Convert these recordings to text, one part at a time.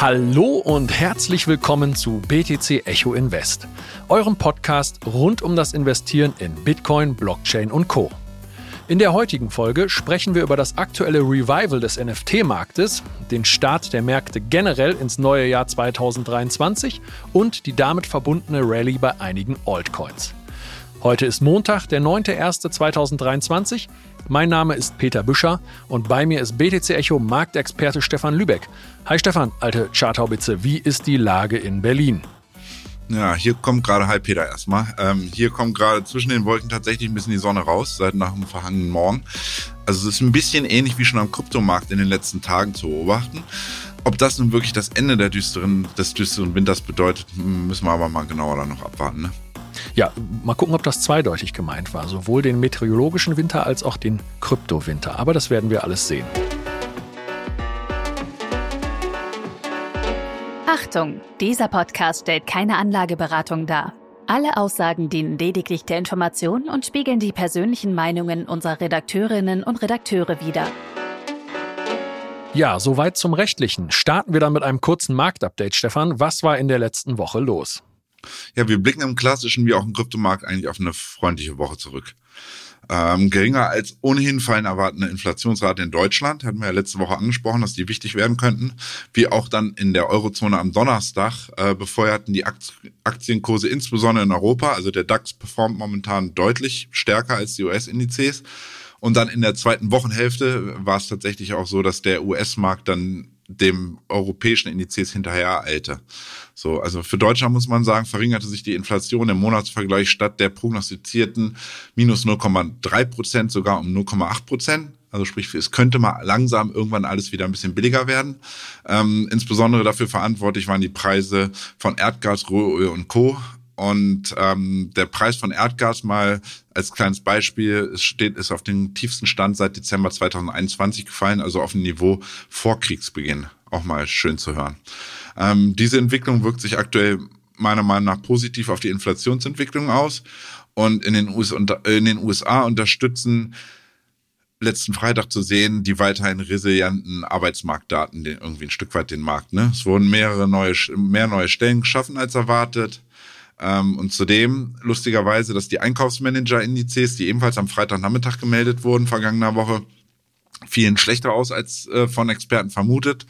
Hallo und herzlich willkommen zu BTC Echo Invest, eurem Podcast rund um das Investieren in Bitcoin, Blockchain und Co. In der heutigen Folge sprechen wir über das aktuelle Revival des NFT-Marktes, den Start der Märkte generell ins neue Jahr 2023 und die damit verbundene Rallye bei einigen Altcoins. Heute ist Montag, der 9.01.2023. Mein Name ist Peter Büscher und bei mir ist BTC Echo Marktexperte Stefan Lübeck. Hi Stefan, alte Charthaubitze, wie ist die Lage in Berlin? Ja, hier kommt gerade, hi Peter erstmal, ähm, hier kommt gerade zwischen den Wolken tatsächlich ein bisschen die Sonne raus, seit nach dem verhangenen Morgen. Also es ist ein bisschen ähnlich wie schon am Kryptomarkt in den letzten Tagen zu beobachten. Ob das nun wirklich das Ende der düsteren, des düsteren Winters bedeutet, müssen wir aber mal genauer dann noch abwarten. Ne? Ja, mal gucken, ob das zweideutig gemeint war. Sowohl den meteorologischen Winter als auch den Kryptowinter. Aber das werden wir alles sehen. Achtung, dieser Podcast stellt keine Anlageberatung dar. Alle Aussagen dienen lediglich der Information und spiegeln die persönlichen Meinungen unserer Redakteurinnen und Redakteure wider. Ja, soweit zum Rechtlichen. Starten wir dann mit einem kurzen Marktupdate, Stefan. Was war in der letzten Woche los? Ja, wir blicken im klassischen wie auch im Kryptomarkt eigentlich auf eine freundliche Woche zurück. Ähm, geringer als ohnehin fallen erwartende Inflationsrate in Deutschland, hatten wir ja letzte Woche angesprochen, dass die wichtig werden könnten, wie auch dann in der Eurozone am Donnerstag äh, befeuerten die Aktienkurse insbesondere in Europa. Also der DAX performt momentan deutlich stärker als die US-Indizes. Und dann in der zweiten Wochenhälfte war es tatsächlich auch so, dass der US-Markt dann dem europäischen Indizes hinterher eilte. So, also für Deutschland muss man sagen, verringerte sich die Inflation im Monatsvergleich statt der prognostizierten minus 0,3 Prozent sogar um 0,8 Prozent. Also sprich, es könnte mal langsam irgendwann alles wieder ein bisschen billiger werden. Ähm, insbesondere dafür verantwortlich waren die Preise von Erdgas, Rohöl und Co. Und ähm, der Preis von Erdgas mal als kleines Beispiel es steht, ist auf den tiefsten Stand seit Dezember 2021 gefallen, also auf ein Niveau vor Kriegsbeginn. Auch mal schön zu hören. Ähm, diese Entwicklung wirkt sich aktuell meiner Meinung nach positiv auf die Inflationsentwicklung aus. Und in den, US in den USA unterstützen letzten Freitag zu sehen, die weiterhin resilienten Arbeitsmarktdaten irgendwie ein Stück weit den Markt. Ne? Es wurden mehrere neue, mehr neue Stellen geschaffen als erwartet. Ähm, und zudem lustigerweise, dass die Einkaufsmanager-Indizes, die ebenfalls am Freitagnachmittag gemeldet wurden, vergangener Woche, fielen schlechter aus als äh, von Experten vermutet.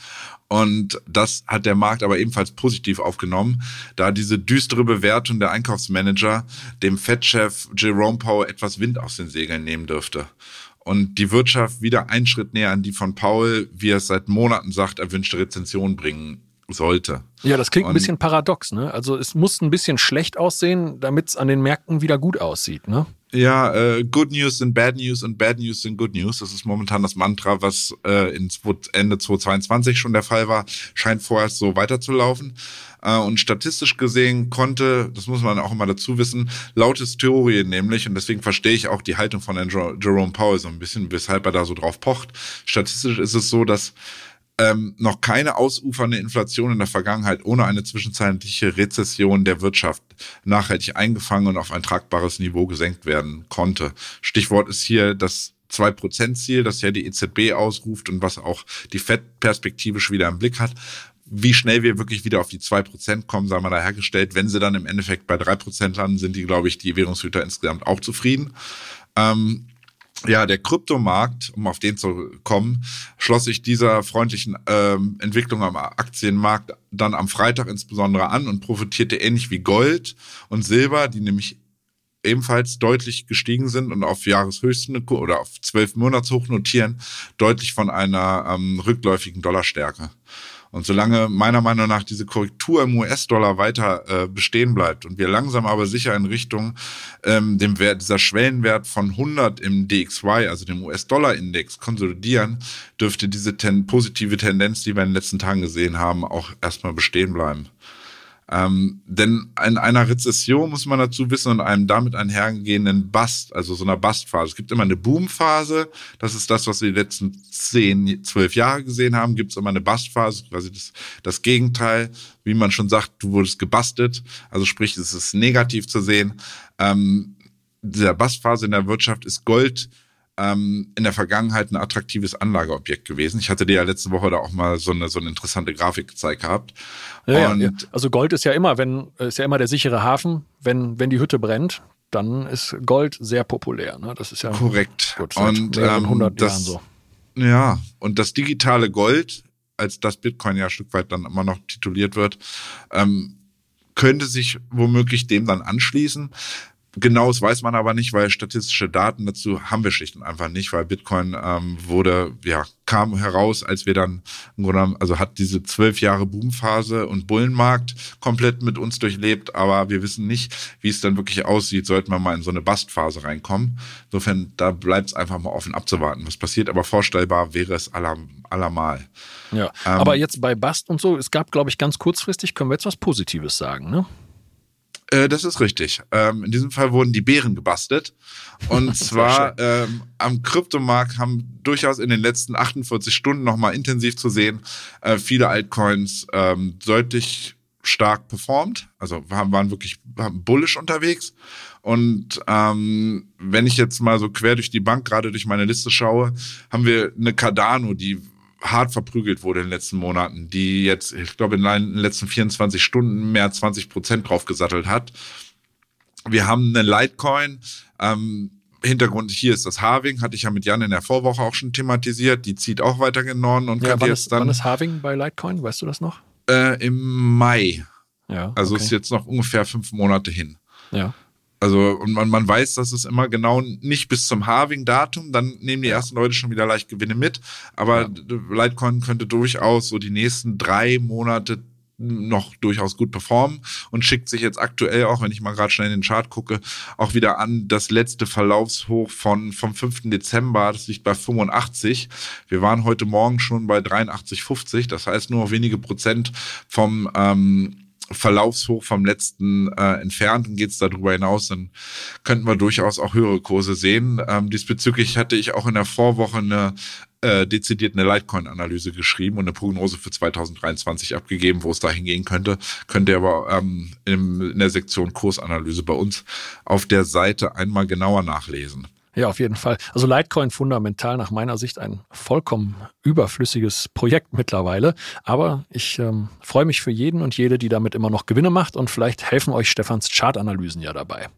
Und das hat der Markt aber ebenfalls positiv aufgenommen, da diese düstere Bewertung der Einkaufsmanager dem Fed-Chef Jerome Powell etwas Wind aus den Segeln nehmen dürfte. Und die Wirtschaft wieder einen Schritt näher an die von Paul, wie er es seit Monaten sagt, erwünschte Rezension bringen sollte. Ja, das klingt und, ein bisschen paradox, ne? Also es muss ein bisschen schlecht aussehen, damit es an den Märkten wieder gut aussieht, ne? Ja, äh, Good News sind Bad News und Bad News sind Good News. Das ist momentan das Mantra, was äh, in Ende 2022 schon der Fall war, scheint vorerst so weiterzulaufen. Äh, und statistisch gesehen konnte, das muss man auch immer dazu wissen, laut Historie nämlich, und deswegen verstehe ich auch die Haltung von Jerome Powell so ein bisschen, weshalb er da so drauf pocht. Statistisch ist es so, dass ähm, noch keine ausufernde Inflation in der Vergangenheit ohne eine zwischenzeitliche Rezession der Wirtschaft nachhaltig eingefangen und auf ein tragbares Niveau gesenkt werden konnte. Stichwort ist hier das 2%-Ziel, das ja die EZB ausruft und was auch die FED perspektivisch wieder im Blick hat. Wie schnell wir wirklich wieder auf die 2% kommen, sagen wir dahergestellt. Wenn sie dann im Endeffekt bei 3% landen, sind die, glaube ich, die Währungshüter insgesamt auch zufrieden. Ähm, ja, der Kryptomarkt, um auf den zu kommen, schloss sich dieser freundlichen ähm, Entwicklung am Aktienmarkt dann am Freitag insbesondere an und profitierte ähnlich wie Gold und Silber, die nämlich ebenfalls deutlich gestiegen sind und auf Jahreshöchsten oder auf zwölf Monatshoch notieren, deutlich von einer ähm, rückläufigen Dollarstärke. Und solange meiner Meinung nach diese Korrektur im US-Dollar weiter äh, bestehen bleibt und wir langsam aber sicher in Richtung ähm, dem Wert, dieser Schwellenwert von 100 im DXY, also dem US-Dollar-Index, konsolidieren, dürfte diese ten positive Tendenz, die wir in den letzten Tagen gesehen haben, auch erstmal bestehen bleiben. Ähm, denn in einer Rezession muss man dazu wissen und einem damit einhergehenden Bust, also so einer Bustphase. Es gibt immer eine Boomphase, das ist das, was wir die letzten zehn, zwölf Jahre gesehen haben. Gibt es immer eine Bustphase, quasi das, das Gegenteil, wie man schon sagt, du wurdest gebastet. Also sprich, es ist negativ zu sehen. Ähm, dieser Bustphase in der Wirtschaft ist Gold ähm, in der Vergangenheit ein attraktives Anlageobjekt gewesen. Ich hatte dir ja letzte Woche da auch mal so eine, so eine interessante Grafik gezeigt gehabt. Ja, ja, also Gold ist ja immer, wenn, ist ja immer der sichere Hafen, wenn, wenn die Hütte brennt, dann ist Gold sehr populär. Ne? Das ist ja korrekt. Gut, und ähm, 100 das, Jahren so. Ja, und das digitale Gold, als das Bitcoin ja ein Stück weit dann immer noch tituliert wird, ähm, könnte sich womöglich dem dann anschließen. Genaues weiß man aber nicht, weil statistische Daten dazu haben wir schlicht und einfach nicht, weil Bitcoin ähm, wurde, ja, kam heraus, als wir dann im Grunde, also hat diese zwölf Jahre Boomphase und Bullenmarkt komplett mit uns durchlebt, aber wir wissen nicht, wie es dann wirklich aussieht, sollten wir mal in so eine Bastphase reinkommen. Insofern, da bleibt es einfach mal offen abzuwarten, was passiert, aber vorstellbar wäre es aller, allermal. Ja, ähm, aber jetzt bei Bast und so, es gab, glaube ich, ganz kurzfristig, können wir jetzt was Positives sagen, ne? Äh, das ist richtig. Ähm, in diesem Fall wurden die Beeren gebastelt. Und zwar ähm, am Kryptomarkt haben durchaus in den letzten 48 Stunden nochmal intensiv zu sehen, äh, viele Altcoins ähm, deutlich stark performt. Also waren, waren wirklich waren bullish unterwegs. Und ähm, wenn ich jetzt mal so quer durch die Bank, gerade durch meine Liste schaue, haben wir eine Cardano, die hart verprügelt wurde in den letzten Monaten, die jetzt, ich glaube, in den letzten 24 Stunden mehr 20 Prozent draufgesattelt hat. Wir haben eine Litecoin. Ähm, Hintergrund hier ist das Harving, hatte ich ja mit Jan in der Vorwoche auch schon thematisiert. Die zieht auch weiter gen Norden und ja, kann jetzt ist, dann. Wann ist Harving bei Litecoin? Weißt du das noch? Äh, Im Mai. Ja. Also okay. ist jetzt noch ungefähr fünf Monate hin. Ja. Also, und man, man weiß, dass es immer genau nicht bis zum Halving-Datum, dann nehmen die ersten Leute schon wieder leicht Gewinne mit. Aber ja. Litecoin könnte durchaus so die nächsten drei Monate noch durchaus gut performen und schickt sich jetzt aktuell auch, wenn ich mal gerade schnell in den Chart gucke, auch wieder an das letzte Verlaufshoch von vom 5. Dezember, das liegt bei 85. Wir waren heute Morgen schon bei 83,50, das heißt nur wenige Prozent vom ähm, Verlaufshoch vom letzten äh, entfernt und geht es darüber hinaus, dann könnten wir durchaus auch höhere Kurse sehen. Ähm, diesbezüglich hatte ich auch in der Vorwoche eine äh, dezidiert eine Litecoin-Analyse geschrieben und eine Prognose für 2023 abgegeben, wo es dahin gehen könnte. Könnt ihr aber ähm, in, in der Sektion Kursanalyse bei uns auf der Seite einmal genauer nachlesen. Ja, auf jeden Fall. Also Litecoin fundamental nach meiner Sicht ein vollkommen überflüssiges Projekt mittlerweile. Aber ich ähm, freue mich für jeden und jede, die damit immer noch Gewinne macht und vielleicht helfen euch Stefans Chartanalysen ja dabei.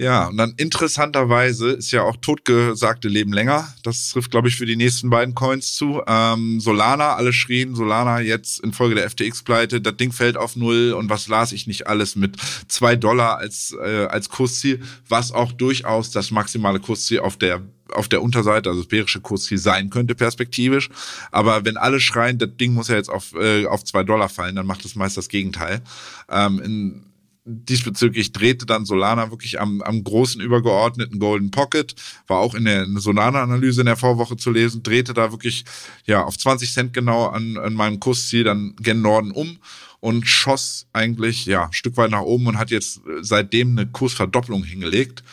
Ja, und dann interessanterweise ist ja auch totgesagte Leben länger. Das trifft, glaube ich, für die nächsten beiden Coins zu. Ähm, Solana, alle schrien, Solana jetzt infolge der FTX-Pleite, das Ding fällt auf Null und was las ich nicht alles mit zwei Dollar als, äh, als Kursziel, was auch durchaus das maximale Kursziel auf der auf der Unterseite, also das bärische Kursziel sein könnte perspektivisch. Aber wenn alle schreien, das Ding muss ja jetzt auf, äh, auf zwei Dollar fallen, dann macht es meist das Gegenteil. Ähm, in, diesbezüglich drehte dann Solana wirklich am, am großen übergeordneten Golden Pocket, war auch in der Solana-Analyse in der Vorwoche zu lesen, drehte da wirklich ja auf 20 Cent genau an, an meinem Kursziel dann gen Norden um und schoss eigentlich ja ein Stück weit nach oben und hat jetzt seitdem eine Kursverdopplung hingelegt.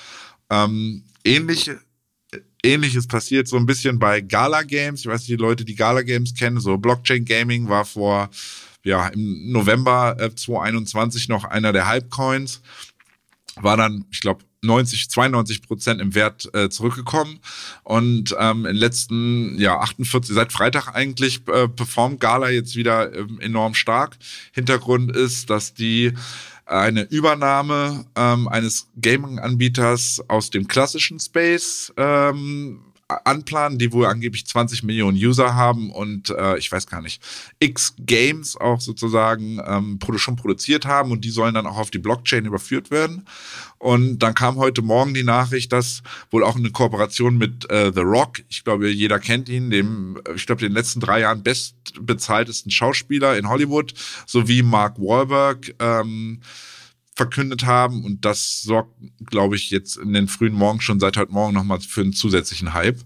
Ähm, ähnlich Ähnliches passiert so ein bisschen bei Gala Games. Ich weiß nicht, die Leute, die Gala Games kennen, so Blockchain Gaming war vor ja, im November äh, 2021 noch einer der Hypecoins, war dann, ich glaube, 90, 92 Prozent im Wert äh, zurückgekommen und ähm, in den letzten ja 48 seit Freitag eigentlich äh, performt Gala jetzt wieder ähm, enorm stark. Hintergrund ist, dass die eine Übernahme ähm, eines Gaming-Anbieters aus dem klassischen Space ähm, anplanen, die wohl angeblich 20 Millionen User haben und äh, ich weiß gar nicht, X Games auch sozusagen ähm, schon produziert haben und die sollen dann auch auf die Blockchain überführt werden. Und dann kam heute Morgen die Nachricht, dass wohl auch eine Kooperation mit äh, The Rock, ich glaube, jeder kennt ihn, dem, ich glaube, den letzten drei Jahren bestbezahltesten Schauspieler in Hollywood, sowie Mark Wahlberg, ähm, verkündet haben. Und das sorgt, glaube ich, jetzt in den frühen Morgen schon seit heute Morgen nochmal für einen zusätzlichen Hype.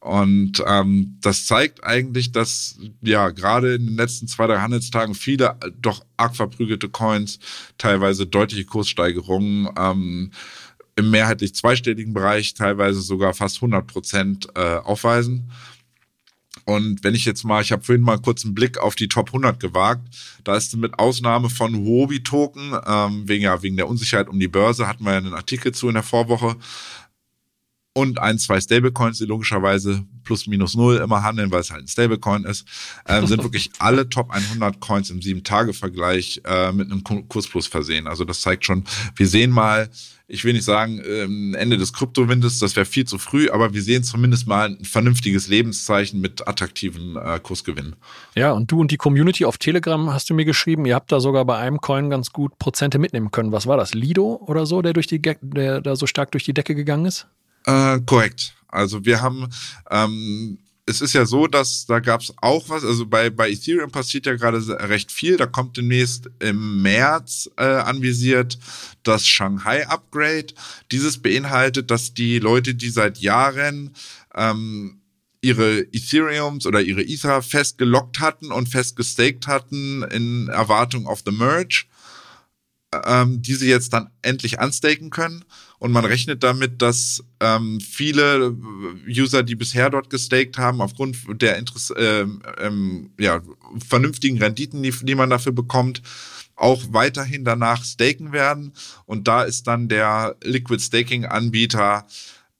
Und ähm, das zeigt eigentlich, dass ja gerade in den letzten zwei, drei Handelstagen viele doch arg verprügelte Coins, teilweise deutliche Kurssteigerungen ähm, im mehrheitlich zweistelligen Bereich, teilweise sogar fast 100 Prozent äh, aufweisen. Und wenn ich jetzt mal, ich habe vorhin mal kurz einen Blick auf die Top 100 gewagt, da ist mit Ausnahme von Huobi Token, ähm, wegen, ja, wegen der Unsicherheit um die Börse, hatten wir ja einen Artikel zu in der Vorwoche, und ein, zwei Stablecoins, die logischerweise plus minus null immer handeln, weil es halt ein Stablecoin ist, ähm, sind wirklich alle Top 100 Coins im 7-Tage-Vergleich äh, mit einem Kursplus versehen. Also das zeigt schon, wir sehen mal, ich will nicht sagen, ähm, Ende des Kryptowindes, das wäre viel zu früh, aber wir sehen zumindest mal ein vernünftiges Lebenszeichen mit attraktiven äh, Kursgewinnen. Ja, und du und die Community auf Telegram hast du mir geschrieben, ihr habt da sogar bei einem Coin ganz gut Prozente mitnehmen können. Was war das? Lido oder so, der durch die der da so stark durch die Decke gegangen ist? Äh, korrekt. Also wir haben ähm, es ist ja so, dass da gab es auch was, also bei, bei Ethereum passiert ja gerade recht viel. Da kommt demnächst im März äh, anvisiert das Shanghai Upgrade. Dieses beinhaltet, dass die Leute, die seit Jahren ähm, ihre Ethereums oder ihre Ether festgelockt hatten und festgestaked hatten in Erwartung auf the Merge, ähm, diese jetzt dann endlich unstaken können. Und man rechnet damit, dass ähm, viele User, die bisher dort gestaked haben, aufgrund der Interess ähm, ähm, ja, vernünftigen Renditen, die, die man dafür bekommt, auch weiterhin danach staken werden. Und da ist dann der Liquid Staking Anbieter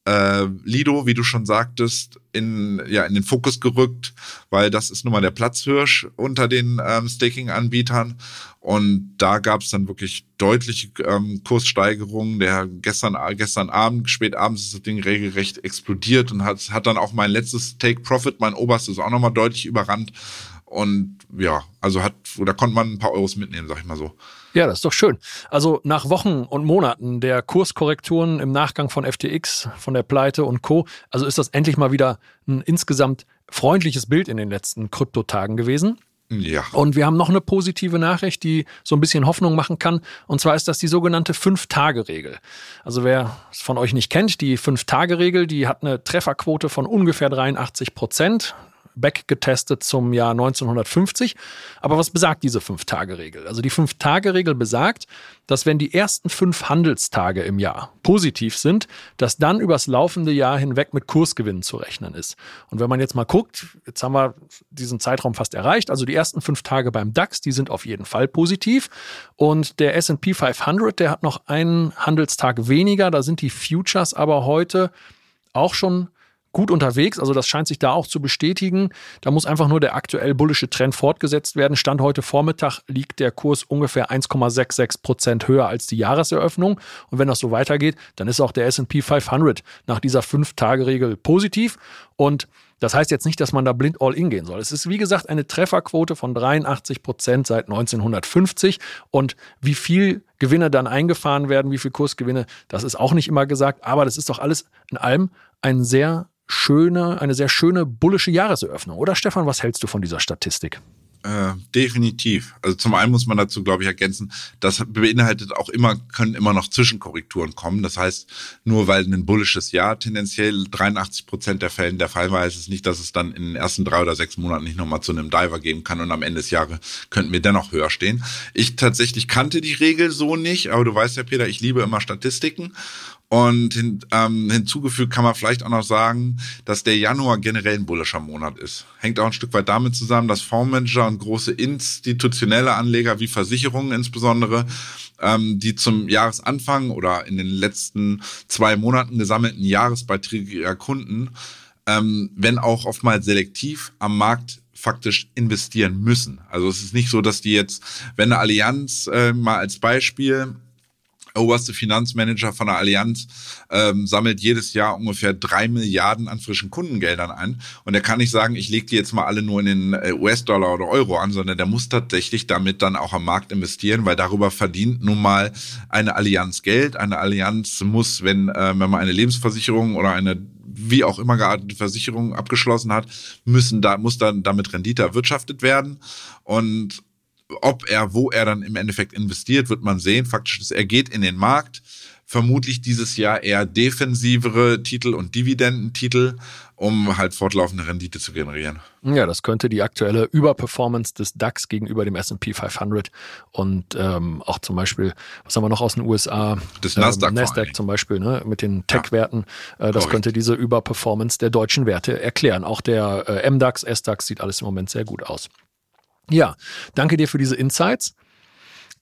äh, Lido, wie du schon sagtest, in, ja, in den Fokus gerückt, weil das ist nun mal der Platzhirsch unter den ähm, Staking-Anbietern. Und da gab es dann wirklich deutliche ähm, Kurssteigerungen. Der gestern, gestern Abend, spät abends ist das Ding regelrecht explodiert und hat, hat dann auch mein letztes Take Profit, mein oberstes, auch nochmal deutlich überrannt. Und ja, also hat, da konnte man ein paar Euros mitnehmen, sag ich mal so. Ja, das ist doch schön. Also nach Wochen und Monaten der Kurskorrekturen im Nachgang von FTX, von der Pleite und Co., also ist das endlich mal wieder ein insgesamt freundliches Bild in den letzten Kryptotagen gewesen. Ja. Und wir haben noch eine positive Nachricht, die so ein bisschen Hoffnung machen kann. Und zwar ist das die sogenannte Fünf-Tage-Regel. Also wer es von euch nicht kennt, die Fünf-Tage-Regel, die hat eine Trefferquote von ungefähr 83 Prozent backgetestet zum Jahr 1950. Aber was besagt diese Fünf-Tage-Regel? Also die Fünf-Tage-Regel besagt, dass wenn die ersten fünf Handelstage im Jahr positiv sind, dass dann übers laufende Jahr hinweg mit Kursgewinnen zu rechnen ist. Und wenn man jetzt mal guckt, jetzt haben wir diesen Zeitraum fast erreicht, also die ersten fünf Tage beim DAX, die sind auf jeden Fall positiv. Und der S&P 500, der hat noch einen Handelstag weniger, da sind die Futures aber heute auch schon gut unterwegs. Also das scheint sich da auch zu bestätigen. Da muss einfach nur der aktuell bullische Trend fortgesetzt werden. Stand heute Vormittag liegt der Kurs ungefähr 1,66 Prozent höher als die Jahreseröffnung. Und wenn das so weitergeht, dann ist auch der S&P 500 nach dieser Fünf-Tage-Regel positiv. Und das heißt jetzt nicht, dass man da blind all in gehen soll. Es ist, wie gesagt, eine Trefferquote von 83 Prozent seit 1950. Und wie viel Gewinne dann eingefahren werden, wie viel Kursgewinne, das ist auch nicht immer gesagt. Aber das ist doch alles in allem ein sehr schöne, eine sehr schöne bullische Jahreseröffnung. Oder Stefan, was hältst du von dieser Statistik? Äh, definitiv. Also zum einen muss man dazu, glaube ich, ergänzen, das beinhaltet auch immer, können immer noch Zwischenkorrekturen kommen. Das heißt, nur weil ein bullisches Jahr tendenziell 83 Prozent der Fällen der Fall war, ist es nicht, dass es dann in den ersten drei oder sechs Monaten nicht nochmal zu einem Diver geben kann und am Ende des Jahres könnten wir dennoch höher stehen. Ich tatsächlich kannte die Regel so nicht, aber du weißt ja, Peter, ich liebe immer Statistiken und hin, ähm, hinzugefügt kann man vielleicht auch noch sagen, dass der Januar generell ein bullischer Monat ist. Hängt auch ein Stück weit damit zusammen, dass Fondsmanager und große institutionelle Anleger wie Versicherungen insbesondere, ähm, die zum Jahresanfang oder in den letzten zwei Monaten gesammelten Jahresbeiträge ihrer Kunden, ähm, wenn auch oftmals selektiv am Markt faktisch investieren müssen. Also es ist nicht so, dass die jetzt, wenn eine Allianz äh, mal als Beispiel oberste Finanzmanager von der Allianz ähm, sammelt jedes Jahr ungefähr drei Milliarden an frischen Kundengeldern ein. Und er kann nicht sagen, ich lege die jetzt mal alle nur in den äh, US-Dollar oder Euro an, sondern der muss tatsächlich damit dann auch am Markt investieren, weil darüber verdient nun mal eine Allianz Geld. Eine Allianz muss, wenn, äh, wenn man eine Lebensversicherung oder eine wie auch immer geartete Versicherung abgeschlossen hat, müssen da, muss dann damit Rendite erwirtschaftet werden. Und ob er, wo er dann im Endeffekt investiert, wird man sehen. Faktisch ist, er geht in den Markt. Vermutlich dieses Jahr eher defensivere Titel und Dividendentitel, um halt fortlaufende Rendite zu generieren. Ja, das könnte die aktuelle Überperformance des DAX gegenüber dem S&P 500 und ähm, auch zum Beispiel, was haben wir noch aus den USA? Das Nasdaq, ähm, Nasdaq zum Beispiel, ne, mit den Tech-Werten. Ja. Äh, das Correct. könnte diese Überperformance der deutschen Werte erklären. Auch der äh, MDAX, SDAX sieht alles im Moment sehr gut aus. Ja, danke dir für diese Insights.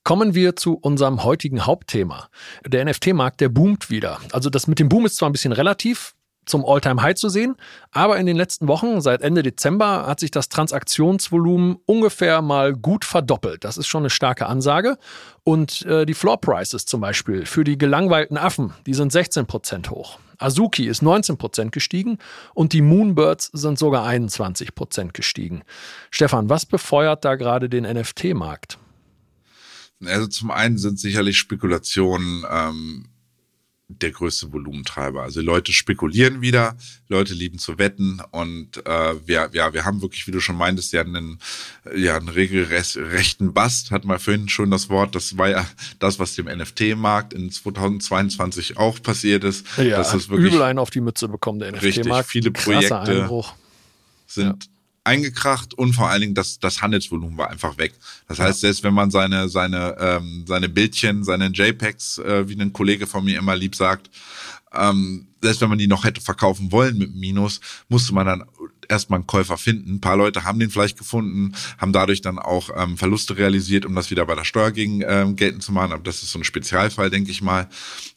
Kommen wir zu unserem heutigen Hauptthema. Der NFT-Markt, der boomt wieder. Also das mit dem Boom ist zwar ein bisschen relativ, zum All-Time-High zu sehen. Aber in den letzten Wochen, seit Ende Dezember, hat sich das Transaktionsvolumen ungefähr mal gut verdoppelt. Das ist schon eine starke Ansage. Und äh, die Floor Prices zum Beispiel für die gelangweilten Affen, die sind 16 Prozent hoch. Azuki ist 19 Prozent gestiegen und die Moonbirds sind sogar 21 Prozent gestiegen. Stefan, was befeuert da gerade den NFT-Markt? Also zum einen sind sicherlich Spekulationen ähm, der größte Volumentreiber. Also Leute spekulieren wieder, Leute lieben zu wetten und äh, wir, ja, wir haben wirklich, wie du schon meintest, ja einen, ja, einen regelrechten Bast, hat mal vorhin schon das Wort, das war ja das, was dem NFT-Markt in 2022 auch passiert ist. Ja, das ist wirklich übel einen auf die Mütze bekommen, der NFT-Markt. viele Projekte sind ja eingekracht und vor allen Dingen das, das Handelsvolumen war einfach weg. Das heißt, selbst wenn man seine, seine, ähm, seine Bildchen, seine JPEGs, äh, wie ein Kollege von mir immer lieb sagt, ähm, selbst wenn man die noch hätte verkaufen wollen mit Minus, musste man dann erstmal einen Käufer finden. Ein paar Leute haben den vielleicht gefunden, haben dadurch dann auch ähm, Verluste realisiert, um das wieder bei der Steuer gegen ähm, geltend zu machen. Aber das ist so ein Spezialfall, denke ich mal.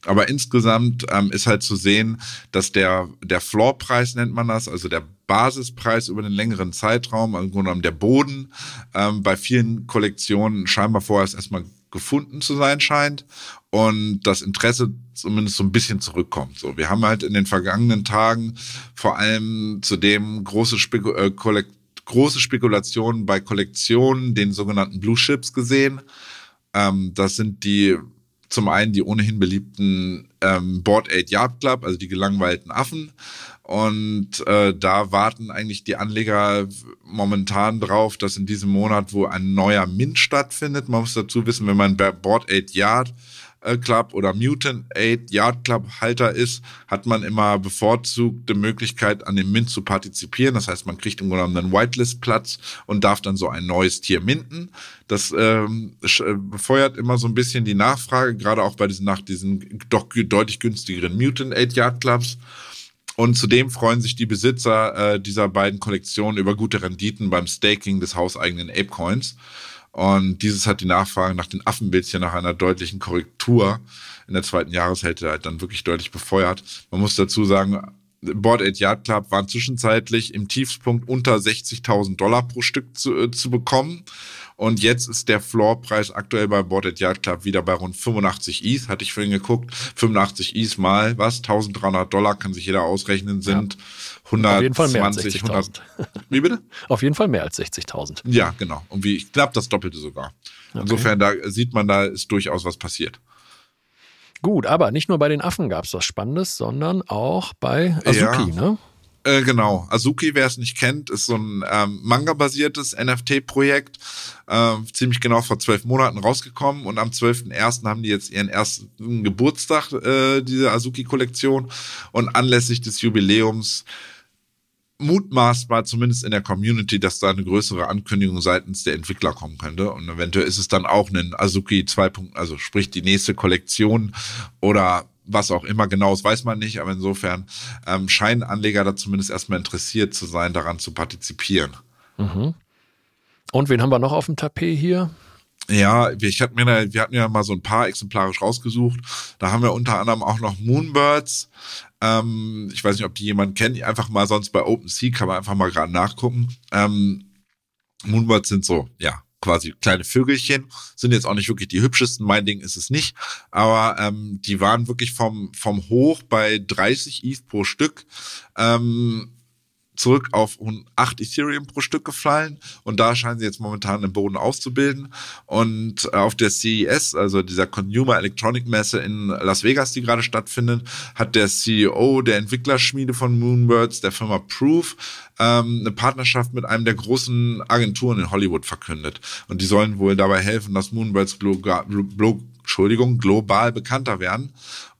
Aber insgesamt ähm, ist halt zu sehen, dass der, der Floorpreis nennt man das, also der Basispreis über den längeren Zeitraum, also im Grunde genommen der Boden, ähm, bei vielen Kollektionen scheinbar vorerst erstmal gefunden zu sein scheint und das Interesse zumindest so ein bisschen zurückkommt. So, wir haben halt in den vergangenen Tagen vor allem zudem große Speku äh, große Spekulationen bei Kollektionen, den sogenannten Blue Chips gesehen. Ähm, das sind die zum einen die ohnehin beliebten ähm, Board 8 Yard Club, also die gelangweilten Affen. Und äh, da warten eigentlich die Anleger momentan drauf, dass in diesem Monat, wo ein neuer Mint stattfindet, man muss dazu wissen, wenn man Board 8 Yard äh, Club oder Mutant 8 Yard Club Halter ist, hat man immer bevorzugte Möglichkeit, an dem Mint zu partizipieren. Das heißt, man kriegt im Grunde genommen einen Whitelist-Platz und darf dann so ein neues Tier minten. Das ähm, äh, befeuert immer so ein bisschen die Nachfrage, gerade auch bei diesen nach diesen doch deutlich günstigeren Mutant 8 Yard Clubs. Und zudem freuen sich die Besitzer äh, dieser beiden Kollektionen über gute Renditen beim Staking des hauseigenen Apecoins. Und dieses hat die Nachfrage nach den Affenbildchen nach einer deutlichen Korrektur in der zweiten Jahreshälfte halt dann wirklich deutlich befeuert. Man muss dazu sagen, Board 8 Yard Club waren zwischenzeitlich im Tiefspunkt unter 60.000 Dollar pro Stück zu, äh, zu bekommen. Und jetzt ist der Floorpreis aktuell bei Boarded Yard Club wieder bei rund 85 ETH. Hatte ich vorhin geguckt. 85 ETH mal was? 1300 Dollar kann sich jeder ausrechnen, sind ja. 120, Auf jeden Fall mehr als 60.000. Wie bitte? Auf jeden Fall mehr als 60.000. Ja, genau. Und wie knapp das Doppelte sogar. Okay. Insofern, da sieht man, da ist durchaus was passiert. Gut, aber nicht nur bei den Affen gab es was Spannendes, sondern auch bei Azuki, ja. ne? Äh, genau. Azuki, wer es nicht kennt, ist so ein ähm, Manga-basiertes NFT-Projekt. Äh, ziemlich genau vor zwölf Monaten rausgekommen und am 12.01. haben die jetzt ihren ersten Geburtstag, äh, diese Azuki-Kollektion. Und anlässlich des Jubiläums mutmaßbar, zumindest in der Community, dass da eine größere Ankündigung seitens der Entwickler kommen könnte. Und eventuell ist es dann auch ein Azuki 2. also sprich die nächste Kollektion oder was auch immer genau ist, weiß man nicht, aber insofern ähm, scheinen Anleger da zumindest erstmal interessiert zu sein, daran zu partizipieren. Mhm. Und wen haben wir noch auf dem Tapet hier? Ja, ich hatte mir da, wir hatten ja mal so ein paar exemplarisch rausgesucht. Da haben wir unter anderem auch noch Moonbirds. Ähm, ich weiß nicht, ob die jemand kennt. Einfach mal sonst bei OpenSea kann man einfach mal gerade nachgucken. Ähm, Moonbirds sind so, ja, quasi kleine Vögelchen, sind jetzt auch nicht wirklich die hübschesten, mein Ding ist es nicht, aber ähm, die waren wirklich vom, vom Hoch bei 30 ETH pro Stück. Ähm, zurück auf 8 Ethereum pro Stück gefallen. Und da scheinen sie jetzt momentan den Boden auszubilden. Und auf der CES, also dieser Consumer Electronic Messe in Las Vegas, die gerade stattfindet, hat der CEO der Entwicklerschmiede von Moonbirds, der Firma Proof, ähm, eine Partnerschaft mit einem der großen Agenturen in Hollywood verkündet. Und die sollen wohl dabei helfen, dass Moonbirds global, Entschuldigung, global bekannter werden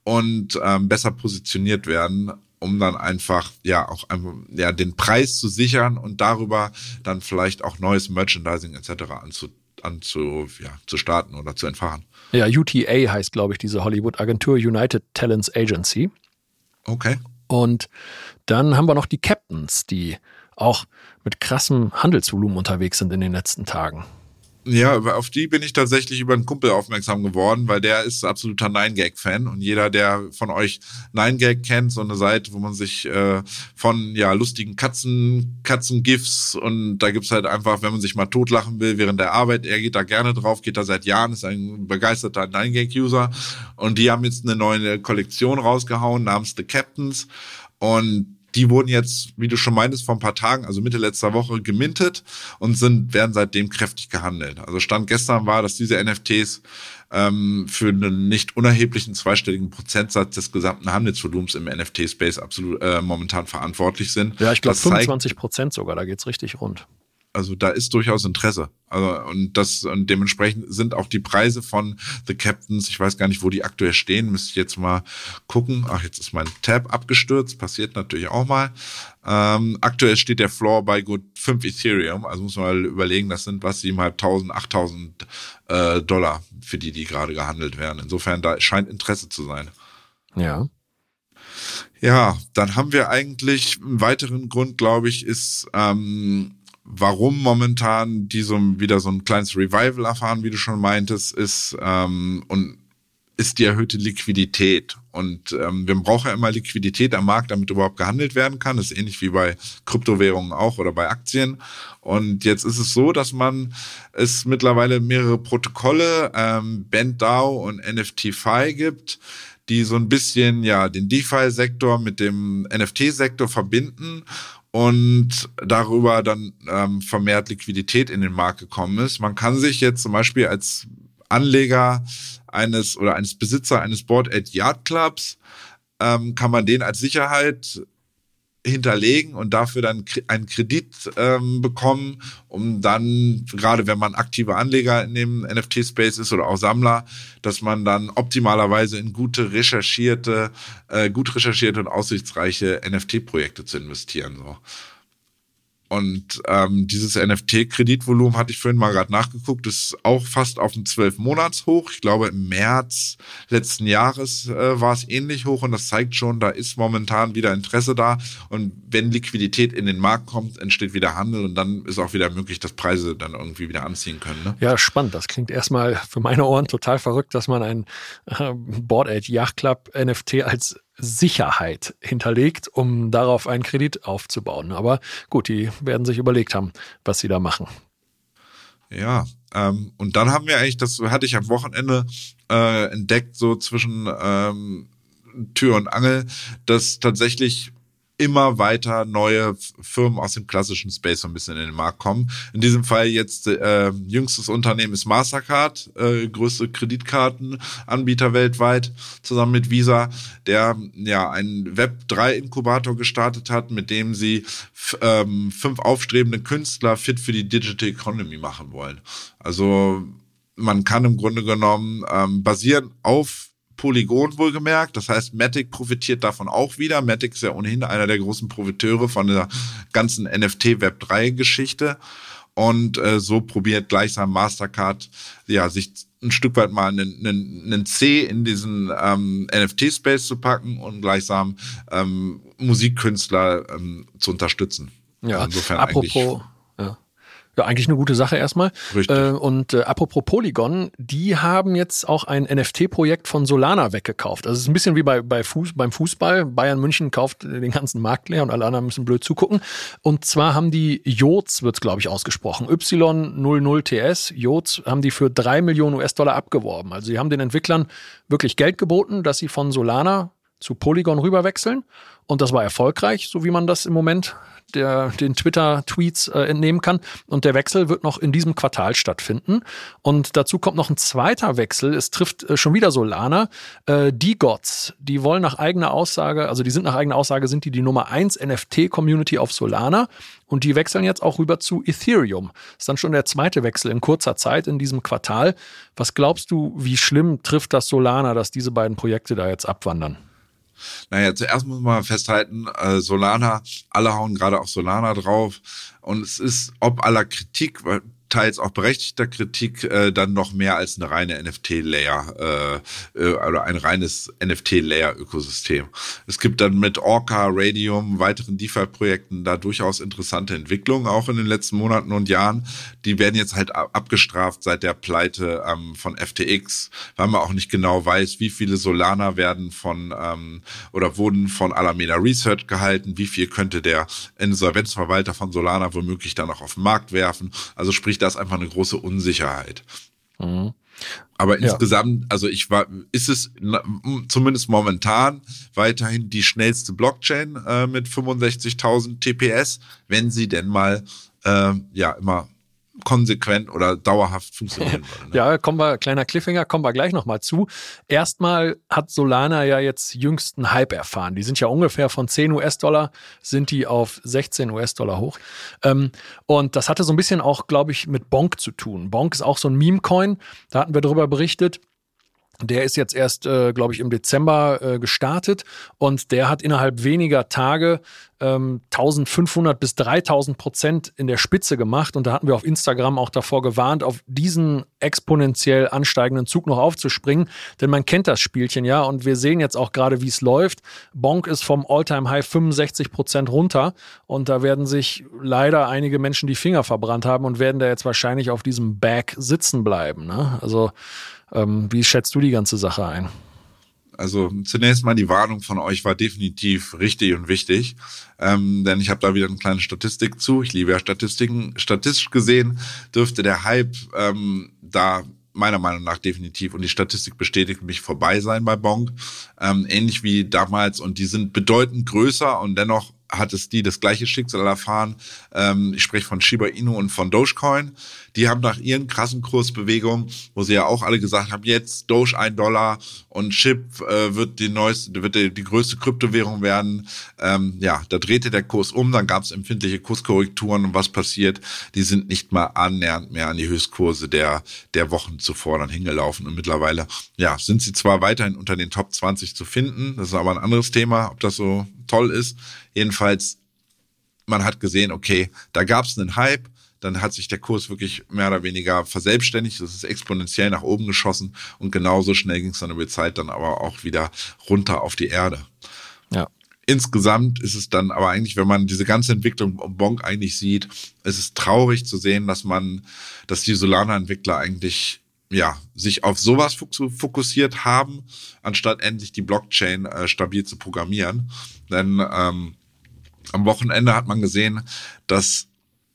und ähm, besser positioniert werden um dann einfach ja auch einfach, ja den Preis zu sichern und darüber dann vielleicht auch neues Merchandising etc. anzu, anzu ja, zu starten oder zu entfachen. Ja, UTA heißt glaube ich diese Hollywood Agentur United Talents Agency. Okay. Und dann haben wir noch die Captains, die auch mit krassem Handelsvolumen unterwegs sind in den letzten Tagen. Ja, auf die bin ich tatsächlich über einen Kumpel aufmerksam geworden, weil der ist absoluter Nine-Gag-Fan. Und jeder, der von euch Nine-Gag kennt, so eine Seite, wo man sich äh, von ja lustigen Katzen, Katzen-GIFs und da gibt's halt einfach, wenn man sich mal totlachen will während der Arbeit, er geht da gerne drauf, geht da seit Jahren, ist ein begeisterter Nine-Gag-User. Und die haben jetzt eine neue Kollektion rausgehauen namens The Captains. Und die wurden jetzt, wie du schon meintest, vor ein paar Tagen, also Mitte letzter Woche, gemintet und sind, werden seitdem kräftig gehandelt. Also Stand gestern war, dass diese NFTs ähm, für einen nicht unerheblichen zweistelligen Prozentsatz des gesamten Handelsvolumens im NFT-Space absolut äh, momentan verantwortlich sind. Ja, ich glaube 25 Prozent sogar, da geht's richtig rund. Also da ist durchaus Interesse. Also und das und dementsprechend sind auch die Preise von The Captains, ich weiß gar nicht, wo die aktuell stehen, müsste ich jetzt mal gucken. Ach, jetzt ist mein Tab abgestürzt, passiert natürlich auch mal. Ähm, aktuell steht der Floor bei gut 5 Ethereum, also muss man mal überlegen, das sind was 7.500, 8.000 äh, Dollar, für die die gerade gehandelt werden. Insofern da scheint Interesse zu sein. Ja. Ja, dann haben wir eigentlich einen weiteren Grund, glaube ich, ist ähm, warum momentan die so wieder so ein kleines Revival erfahren, wie du schon meintest, ist ähm, und ist die erhöhte Liquidität. Und ähm, wir brauchen ja immer Liquidität am Markt, damit überhaupt gehandelt werden kann. Das ist ähnlich wie bei Kryptowährungen auch oder bei Aktien. Und jetzt ist es so, dass man es mittlerweile mehrere Protokolle, ähm, BandDAO und NFTFi gibt, die so ein bisschen ja den DeFi-Sektor mit dem NFT-Sektor verbinden und darüber dann ähm, vermehrt Liquidität in den Markt gekommen ist. Man kann sich jetzt zum Beispiel als Anleger eines oder eines Besitzer eines Board at Yard Clubs ähm, kann man den als Sicherheit hinterlegen und dafür dann einen Kredit ähm, bekommen, um dann, gerade wenn man aktive Anleger in dem NFT-Space ist oder auch Sammler, dass man dann optimalerweise in gute recherchierte, äh, gut recherchierte und aussichtsreiche NFT-Projekte zu investieren. So. Und ähm, dieses NFT-Kreditvolumen hatte ich vorhin mal gerade nachgeguckt, ist auch fast auf dem 12-Monats-Hoch. Ich glaube, im März letzten Jahres äh, war es ähnlich hoch und das zeigt schon, da ist momentan wieder Interesse da. Und wenn Liquidität in den Markt kommt, entsteht wieder Handel und dann ist auch wieder möglich, dass Preise dann irgendwie wieder anziehen können. Ne? Ja, spannend. Das klingt erstmal für meine Ohren total verrückt, dass man ein äh, Board Aid Yacht Club NFT als Sicherheit hinterlegt, um darauf einen Kredit aufzubauen. Aber gut, die werden sich überlegt haben, was sie da machen. Ja, ähm, und dann haben wir eigentlich, das hatte ich am Wochenende äh, entdeckt, so zwischen ähm, Tür und Angel, dass tatsächlich immer weiter neue Firmen aus dem klassischen Space so ein bisschen in den Markt kommen. In diesem Fall jetzt äh, jüngstes Unternehmen ist Mastercard, äh, größte Kreditkartenanbieter weltweit, zusammen mit Visa, der ja einen Web3-Inkubator gestartet hat, mit dem sie ähm, fünf aufstrebende Künstler fit für die Digital Economy machen wollen. Also man kann im Grunde genommen ähm, basieren auf Polygon wohlgemerkt. Das heißt, Matic profitiert davon auch wieder. Matic ist ja ohnehin einer der großen Profiteure von der ganzen NFT Web 3 Geschichte. Und äh, so probiert gleichsam Mastercard ja sich ein Stück weit mal einen, einen, einen C in diesen ähm, NFT-Space zu packen und gleichsam ähm, Musikkünstler ähm, zu unterstützen. Ja, insofern apropos, ja. Eigentlich eine gute Sache erstmal. Richtig. Äh, und äh, apropos Polygon, die haben jetzt auch ein NFT-Projekt von Solana weggekauft. Also es ist ein bisschen wie bei, bei Fuß, beim Fußball. Bayern München kauft den ganzen Markt leer und alle anderen müssen blöd zugucken. Und zwar haben die Jots, wird es glaube ich ausgesprochen, Y00TS, Jots, haben die für drei Millionen US-Dollar abgeworben. Also sie haben den Entwicklern wirklich Geld geboten, dass sie von Solana zu Polygon rüberwechseln. Und das war erfolgreich, so wie man das im Moment der, den Twitter-Tweets äh, entnehmen kann. Und der Wechsel wird noch in diesem Quartal stattfinden. Und dazu kommt noch ein zweiter Wechsel. Es trifft äh, schon wieder Solana. Äh, die Gods, die wollen nach eigener Aussage, also die sind nach eigener Aussage, sind die die Nummer 1 NFT-Community auf Solana. Und die wechseln jetzt auch rüber zu Ethereum. Ist dann schon der zweite Wechsel in kurzer Zeit in diesem Quartal. Was glaubst du, wie schlimm trifft das Solana, dass diese beiden Projekte da jetzt abwandern? Naja, zuerst muss man festhalten, äh, Solana, alle hauen gerade auf Solana drauf. Und es ist, ob aller Kritik, weil teils auch berechtigter Kritik äh, dann noch mehr als eine reine NFT-Layer äh, äh, oder ein reines NFT-Layer-Ökosystem. Es gibt dann mit Orca, Radium, weiteren DeFi-Projekten da durchaus interessante Entwicklungen auch in den letzten Monaten und Jahren. Die werden jetzt halt abgestraft seit der Pleite ähm, von FTX, weil man auch nicht genau weiß, wie viele Solana werden von ähm, oder wurden von Alameda Research gehalten, wie viel könnte der Insolvenzverwalter von Solana womöglich dann auch auf den Markt werfen. Also sprich, da ist einfach eine große Unsicherheit. Mhm. Aber ja. insgesamt, also ich war, ist es zumindest momentan weiterhin die schnellste Blockchain äh, mit 65.000 TPS, wenn sie denn mal äh, ja immer konsequent oder dauerhaft funktionieren würde. Ne? Ja, kommen wir, kleiner Cliffhanger, kommen wir gleich nochmal zu. Erstmal hat Solana ja jetzt jüngsten Hype erfahren. Die sind ja ungefähr von 10 US-Dollar, sind die auf 16 US-Dollar hoch. Ähm, und das hatte so ein bisschen auch, glaube ich, mit Bonk zu tun. Bonk ist auch so ein Meme-Coin, da hatten wir darüber berichtet. Der ist jetzt erst, äh, glaube ich, im Dezember äh, gestartet und der hat innerhalb weniger Tage ähm, 1500 bis 3000 Prozent in der Spitze gemacht. Und da hatten wir auf Instagram auch davor gewarnt, auf diesen exponentiell ansteigenden Zug noch aufzuspringen. Denn man kennt das Spielchen ja und wir sehen jetzt auch gerade, wie es läuft. Bonk ist vom All-Time-High 65 Prozent runter und da werden sich leider einige Menschen die Finger verbrannt haben und werden da jetzt wahrscheinlich auf diesem Bag sitzen bleiben. Ne? Also ähm, wie schätzt du die ganze Sache ein? Also zunächst mal die Warnung von euch war definitiv richtig und wichtig, ähm, denn ich habe da wieder eine kleine Statistik zu. Ich liebe ja Statistiken. Statistisch gesehen dürfte der Hype ähm, da meiner Meinung nach definitiv und die Statistik bestätigt mich vorbei sein bei Bonk, ähm, ähnlich wie damals und die sind bedeutend größer und dennoch hat es die das gleiche Schicksal erfahren. Ähm, ich spreche von Shiba Inu und von Dogecoin. Die haben nach ihren krassen Kursbewegungen, wo sie ja auch alle gesagt haben, jetzt Doge ein Dollar und Chip äh, wird die neueste, wird die, die größte Kryptowährung werden. Ähm, ja, da drehte der Kurs um, dann gab es empfindliche Kurskorrekturen und was passiert? Die sind nicht mal annähernd mehr an die Höchstkurse der der Wochen zuvor dann hingelaufen und mittlerweile ja sind sie zwar weiterhin unter den Top 20 zu finden, das ist aber ein anderes Thema, ob das so toll ist. Jedenfalls, man hat gesehen, okay, da gab es einen Hype, dann hat sich der Kurs wirklich mehr oder weniger verselbstständigt, das ist exponentiell nach oben geschossen und genauso schnell ging es dann über die Zeit dann aber auch wieder runter auf die Erde. Ja. Insgesamt ist es dann aber eigentlich, wenn man diese ganze Entwicklung um Bonk eigentlich sieht, es ist traurig zu sehen, dass man, dass die Solana-Entwickler eigentlich ja, sich auf sowas fokussiert haben, anstatt endlich die Blockchain äh, stabil zu programmieren. Denn ähm, am Wochenende hat man gesehen, dass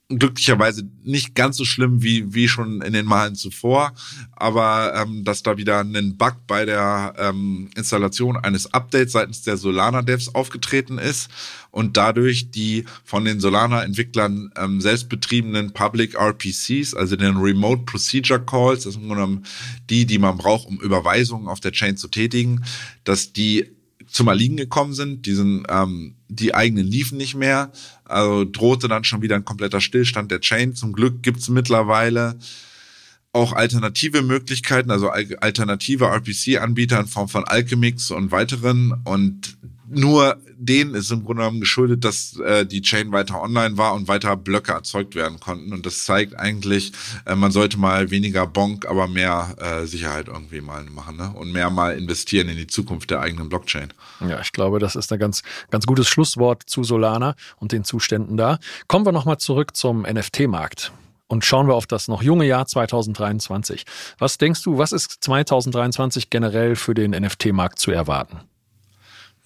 glücklicherweise nicht ganz so schlimm wie, wie schon in den Malen zuvor, aber ähm, dass da wieder ein Bug bei der ähm, Installation eines Updates seitens der Solana-Devs aufgetreten ist und dadurch die von den Solana-Entwicklern ähm, selbstbetriebenen Public RPCs, also den Remote Procedure Calls, das sind die, die man braucht, um Überweisungen auf der Chain zu tätigen, dass die zum Erliegen gekommen sind. Die, sind, ähm, die eigenen liefen nicht mehr. Also drohte dann schon wieder ein kompletter Stillstand der Chain. Zum Glück gibt's mittlerweile auch alternative Möglichkeiten, also alternative RPC-Anbieter in Form von Alchemix und weiteren. Und nur denen ist im Grunde genommen geschuldet, dass äh, die Chain weiter online war und weiter Blöcke erzeugt werden konnten. Und das zeigt eigentlich, äh, man sollte mal weniger Bonk, aber mehr äh, Sicherheit irgendwie mal machen ne? und mehr mal investieren in die Zukunft der eigenen Blockchain. Ja, ich glaube, das ist ein ganz, ganz gutes Schlusswort zu Solana und den Zuständen da. Kommen wir nochmal zurück zum NFT-Markt und schauen wir auf das noch junge Jahr 2023. Was denkst du, was ist 2023 generell für den NFT-Markt zu erwarten?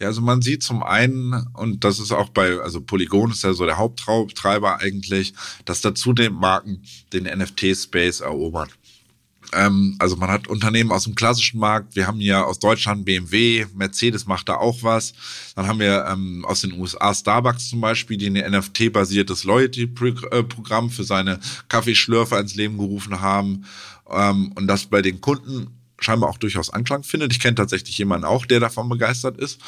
Ja, also man sieht zum einen, und das ist auch bei, also Polygon ist ja so der Haupttreiber eigentlich, dass dazu den Marken den NFT-Space erobern. Ähm, also man hat Unternehmen aus dem klassischen Markt, wir haben hier aus Deutschland BMW, Mercedes macht da auch was. Dann haben wir ähm, aus den USA Starbucks zum Beispiel, die ein NFT-basiertes Loyalty-Programm für seine Kaffeeschlürfer ins Leben gerufen haben. Ähm, und das bei den Kunden scheinbar auch durchaus Anklang findet. Ich kenne tatsächlich jemanden auch, der davon begeistert ist.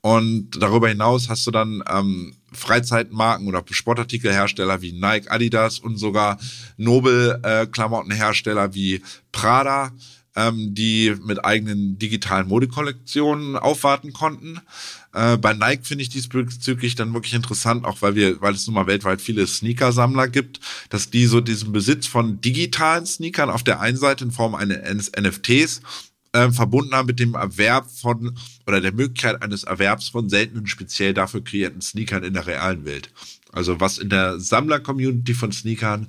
Und darüber hinaus hast du dann ähm, Freizeitmarken oder Sportartikelhersteller wie Nike, Adidas und sogar Nobel-Klamottenhersteller äh, wie Prada, ähm, die mit eigenen digitalen Modekollektionen aufwarten konnten. Äh, bei Nike finde ich diesbezüglich dann wirklich interessant, auch weil wir, weil es nun mal weltweit viele Sneaker-Sammler gibt, dass die so diesen Besitz von digitalen Sneakern auf der einen Seite in Form eines NFTs äh, verbunden haben mit dem Erwerb von oder der Möglichkeit eines Erwerbs von seltenen, speziell dafür kreierten Sneakern in der realen Welt. Also was in der Sammler-Community von Sneakern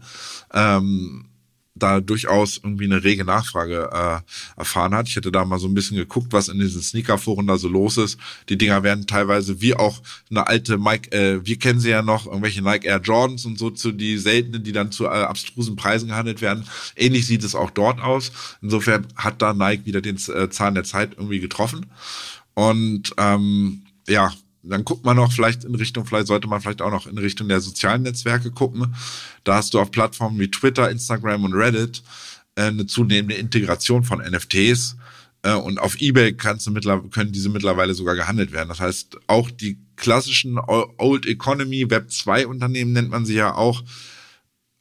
ähm, da durchaus irgendwie eine rege Nachfrage äh, erfahren hat. Ich hätte da mal so ein bisschen geguckt, was in diesen Sneakerforen da so los ist. Die Dinger werden teilweise wie auch eine alte Mike, äh, wir kennen sie ja noch, irgendwelche Nike Air Jordans und so zu die seltenen, die dann zu äh, abstrusen Preisen gehandelt werden. Ähnlich sieht es auch dort aus. Insofern hat da Nike wieder den äh, Zahn der Zeit irgendwie getroffen. Und ähm, ja, dann guckt man noch vielleicht in Richtung, vielleicht sollte man vielleicht auch noch in Richtung der sozialen Netzwerke gucken. Da hast du auf Plattformen wie Twitter, Instagram und Reddit äh, eine zunehmende Integration von NFTs. Äh, und auf eBay kannst du können diese mittlerweile sogar gehandelt werden. Das heißt, auch die klassischen Old Economy Web 2 Unternehmen nennt man sie ja auch,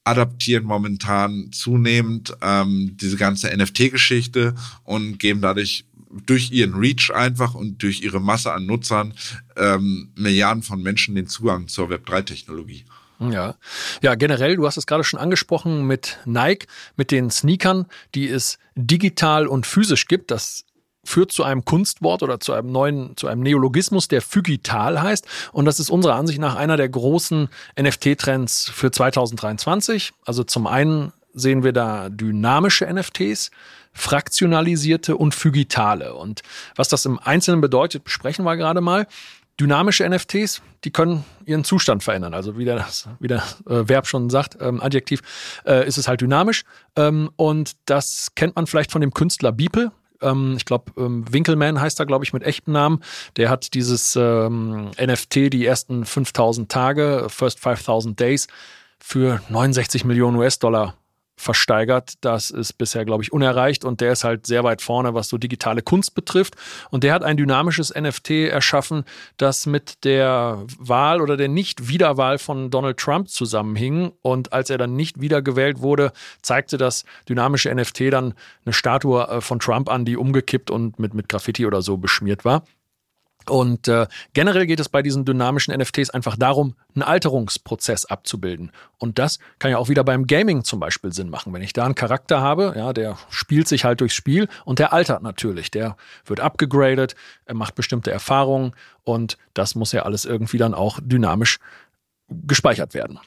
adaptieren momentan zunehmend ähm, diese ganze NFT-Geschichte und geben dadurch durch ihren Reach einfach und durch ihre Masse an Nutzern ähm, Milliarden von Menschen den Zugang zur Web3-Technologie. Ja. Ja, generell, du hast es gerade schon angesprochen mit Nike, mit den Sneakern, die es digital und physisch gibt. Das führt zu einem Kunstwort oder zu einem neuen, zu einem Neologismus, der Phygital heißt. Und das ist unserer Ansicht nach einer der großen NFT-Trends für 2023. Also zum einen sehen wir da dynamische NFTs, fraktionalisierte und phygitale. Und was das im Einzelnen bedeutet, besprechen wir gerade mal. Dynamische NFTs, die können ihren Zustand verändern. Also wie, das, wie der äh, Verb schon sagt, ähm, Adjektiv, äh, ist es halt dynamisch. Ähm, und das kennt man vielleicht von dem Künstler Beeple. Ähm, ich glaube, ähm, Winkelmann heißt er, glaube ich, mit echtem Namen. Der hat dieses ähm, NFT, die ersten 5000 Tage, First 5000 Days, für 69 Millionen US-Dollar versteigert. Das ist bisher, glaube ich, unerreicht und der ist halt sehr weit vorne, was so digitale Kunst betrifft. Und der hat ein dynamisches NFT erschaffen, das mit der Wahl oder der Nicht-Wiederwahl von Donald Trump zusammenhing. Und als er dann nicht wiedergewählt wurde, zeigte das dynamische NFT dann eine Statue äh, von Trump an, die umgekippt und mit, mit Graffiti oder so beschmiert war. Und äh, generell geht es bei diesen dynamischen NFTs einfach darum, einen Alterungsprozess abzubilden. Und das kann ja auch wieder beim Gaming zum Beispiel Sinn machen. Wenn ich da einen Charakter habe, ja, der spielt sich halt durchs Spiel und der altert natürlich. Der wird abgegradet, er macht bestimmte Erfahrungen und das muss ja alles irgendwie dann auch dynamisch gespeichert werden.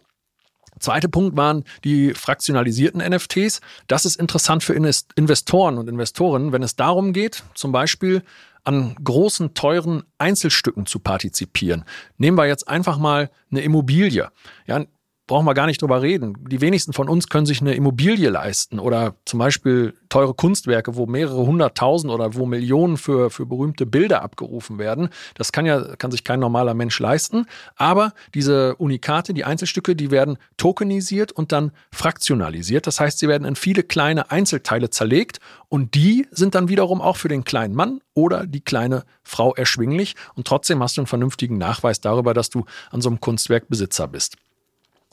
Zweiter Punkt waren die fraktionalisierten NFTs. Das ist interessant für Investoren und Investorinnen, wenn es darum geht, zum Beispiel an großen, teuren Einzelstücken zu partizipieren. Nehmen wir jetzt einfach mal eine Immobilie. Ja, brauchen wir gar nicht drüber reden. Die wenigsten von uns können sich eine Immobilie leisten oder zum Beispiel teure Kunstwerke, wo mehrere hunderttausend oder wo Millionen für, für berühmte Bilder abgerufen werden. Das kann ja, kann sich kein normaler Mensch leisten. Aber diese Unikate, die Einzelstücke, die werden tokenisiert und dann fraktionalisiert. Das heißt, sie werden in viele kleine Einzelteile zerlegt und die sind dann wiederum auch für den kleinen Mann oder die kleine Frau erschwinglich. Und trotzdem hast du einen vernünftigen Nachweis darüber, dass du an so einem Kunstwerk Besitzer bist.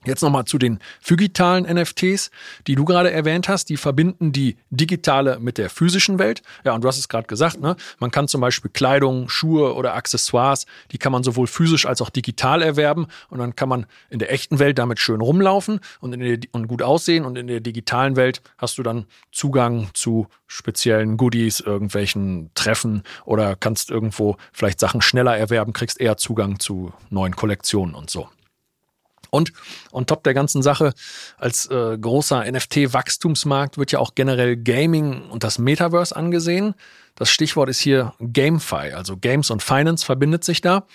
Jetzt nochmal zu den phygitalen NFTs, die du gerade erwähnt hast. Die verbinden die digitale mit der physischen Welt. Ja, und du hast es gerade gesagt, ne? man kann zum Beispiel Kleidung, Schuhe oder Accessoires, die kann man sowohl physisch als auch digital erwerben. Und dann kann man in der echten Welt damit schön rumlaufen und, in der, und gut aussehen. Und in der digitalen Welt hast du dann Zugang zu speziellen Goodies, irgendwelchen Treffen oder kannst irgendwo vielleicht Sachen schneller erwerben, kriegst eher Zugang zu neuen Kollektionen und so. Und on top der ganzen Sache, als äh, großer NFT-Wachstumsmarkt wird ja auch generell Gaming und das Metaverse angesehen. Das Stichwort ist hier GameFi, also Games und Finance verbindet sich da.